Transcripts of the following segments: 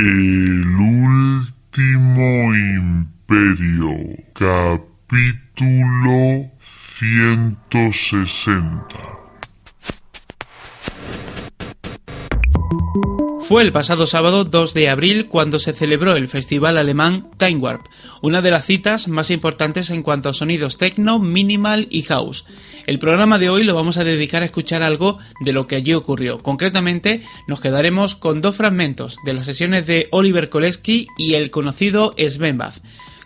El último imperio, capítulo 160. Fue el pasado sábado 2 de abril cuando se celebró el festival alemán Time Warp, una de las citas más importantes en cuanto a sonidos techno, minimal y house. El programa de hoy lo vamos a dedicar a escuchar algo de lo que allí ocurrió. Concretamente, nos quedaremos con dos fragmentos de las sesiones de Oliver Koleski y el conocido Sven Bath.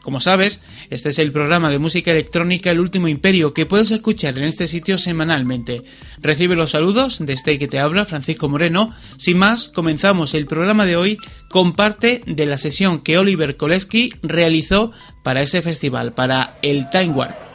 Como sabes, este es el programa de música electrónica El Último Imperio que puedes escuchar en este sitio semanalmente. Recibe los saludos de este que te habla, Francisco Moreno. Sin más, comenzamos el programa de hoy con parte de la sesión que Oliver Koleski realizó para ese festival, para el Time Warp.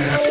Yeah.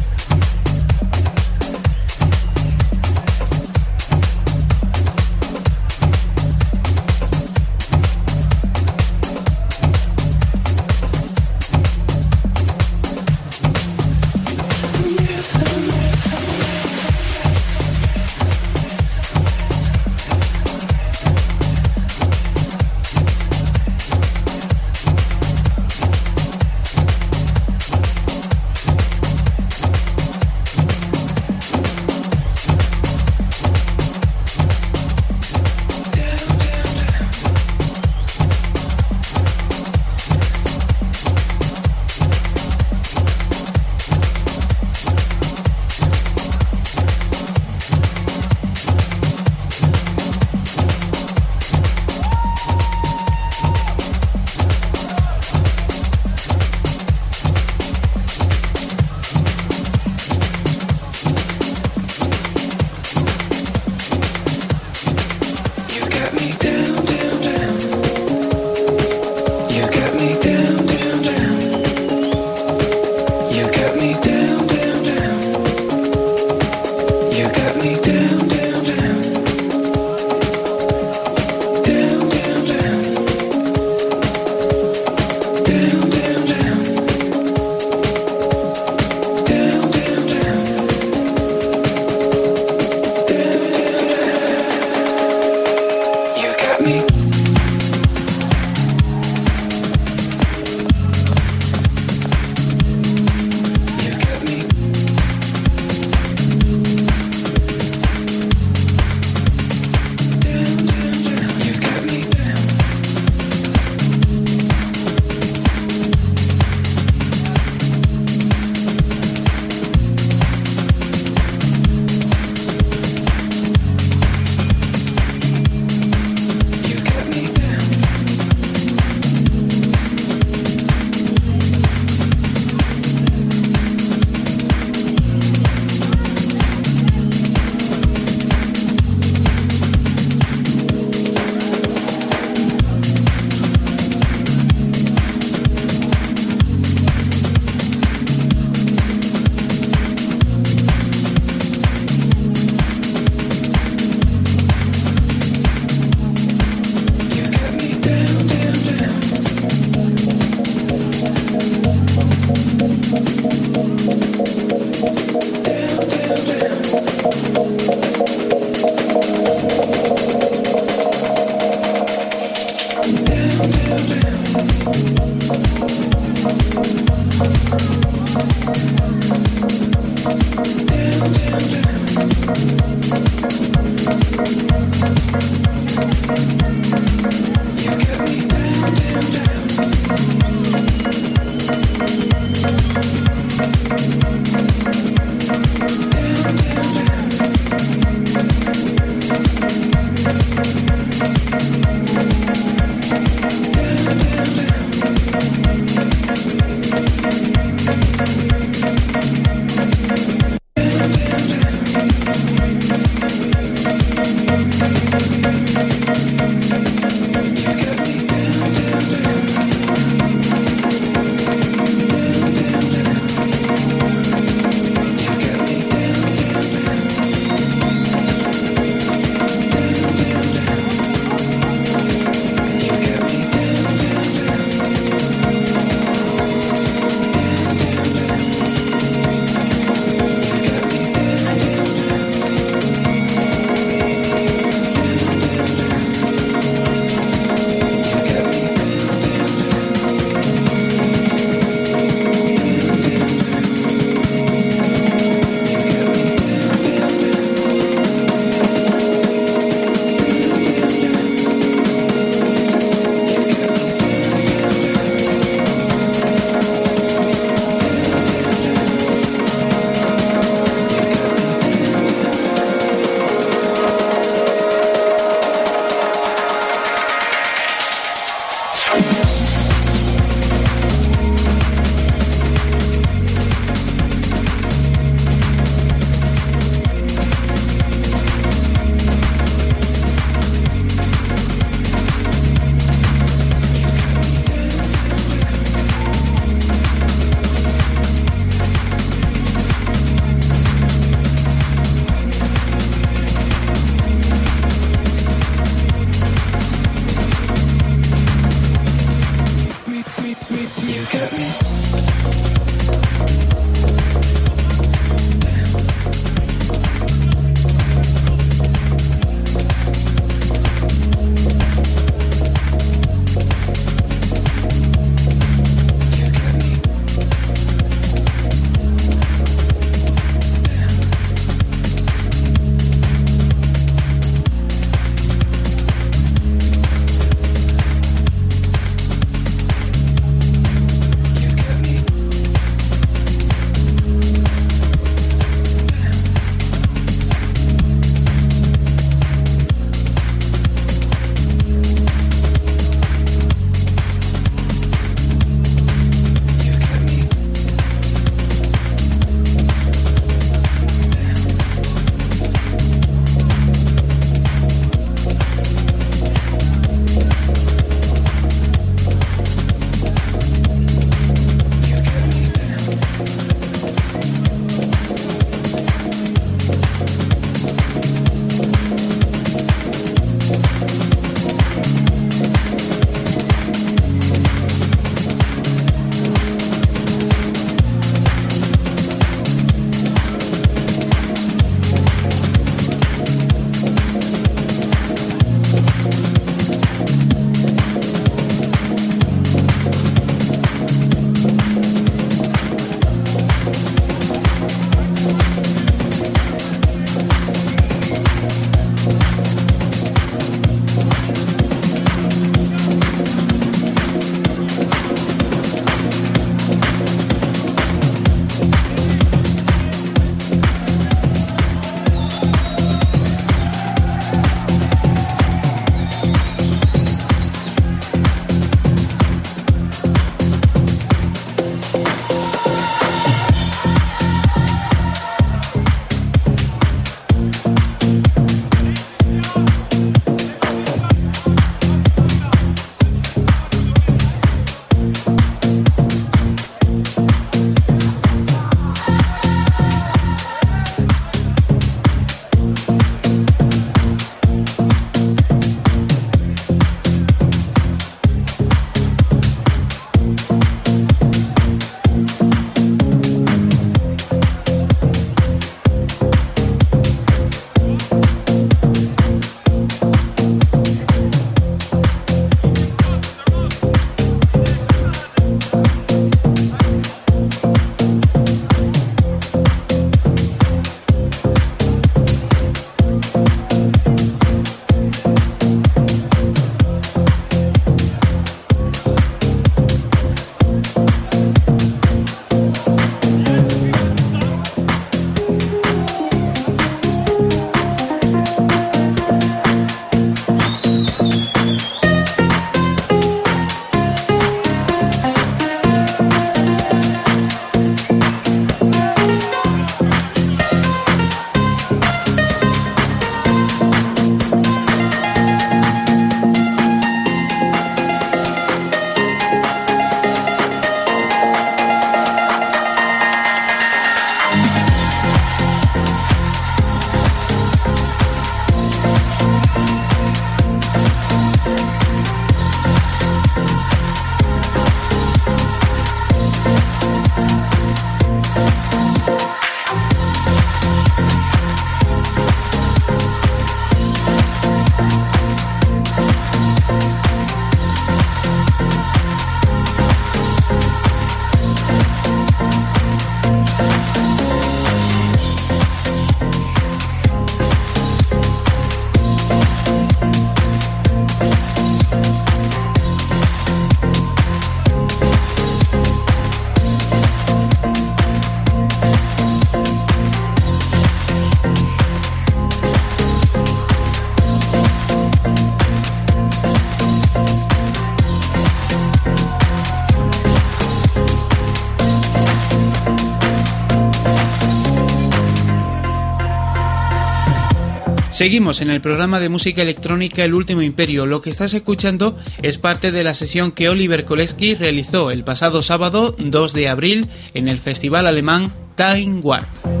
Seguimos en el programa de música electrónica El Último Imperio. Lo que estás escuchando es parte de la sesión que Oliver Koleski realizó el pasado sábado 2 de abril en el festival alemán Time Warp.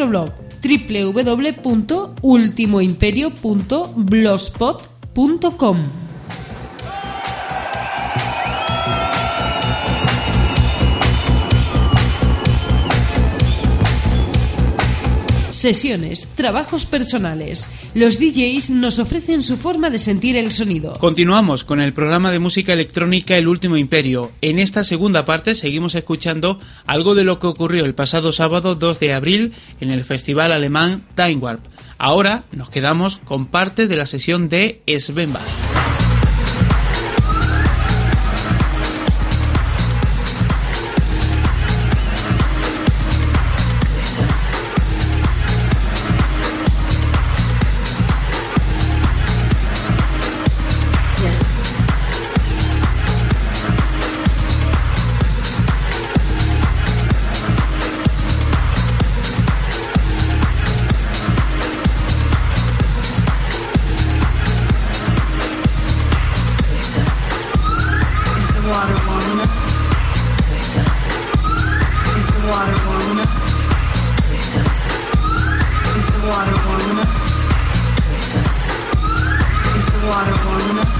Nuestro blog www.ultimoimperio.blogspot.com. Sesiones, trabajos personales. Los DJs nos ofrecen su forma de sentir el sonido. Continuamos con el programa de música electrónica El Último Imperio. En esta segunda parte seguimos escuchando algo de lo que ocurrió el pasado sábado 2 de abril en el festival alemán Time Warp. Ahora nos quedamos con parte de la sesión de Sven water warm enough? Lisa. Is the water warm enough? Lisa. Is the water warm enough? Lisa. Is the water warm enough?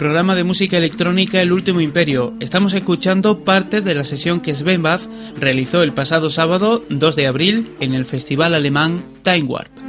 Programa de música electrónica El Último Imperio. Estamos escuchando parte de la sesión que Sven Bath realizó el pasado sábado 2 de abril en el festival alemán Time Warp.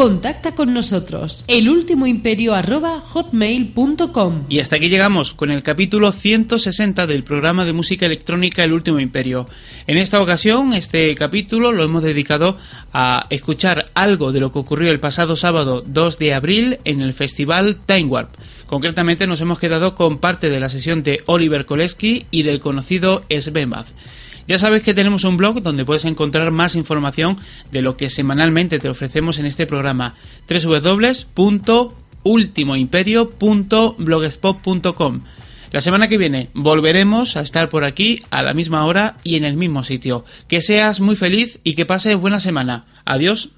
Contacta con nosotros. elultimoimperio@hotmail.com. Y hasta aquí llegamos con el capítulo 160 del programa de música electrónica El Último Imperio. En esta ocasión, este capítulo lo hemos dedicado a escuchar algo de lo que ocurrió el pasado sábado 2 de abril en el festival Time Warp. Concretamente nos hemos quedado con parte de la sesión de Oliver Koleski y del conocido Sven Bath. Ya sabes que tenemos un blog donde puedes encontrar más información de lo que semanalmente te ofrecemos en este programa www.ultimoimperio.blogspot.com. La semana que viene volveremos a estar por aquí a la misma hora y en el mismo sitio. Que seas muy feliz y que pases buena semana. Adiós.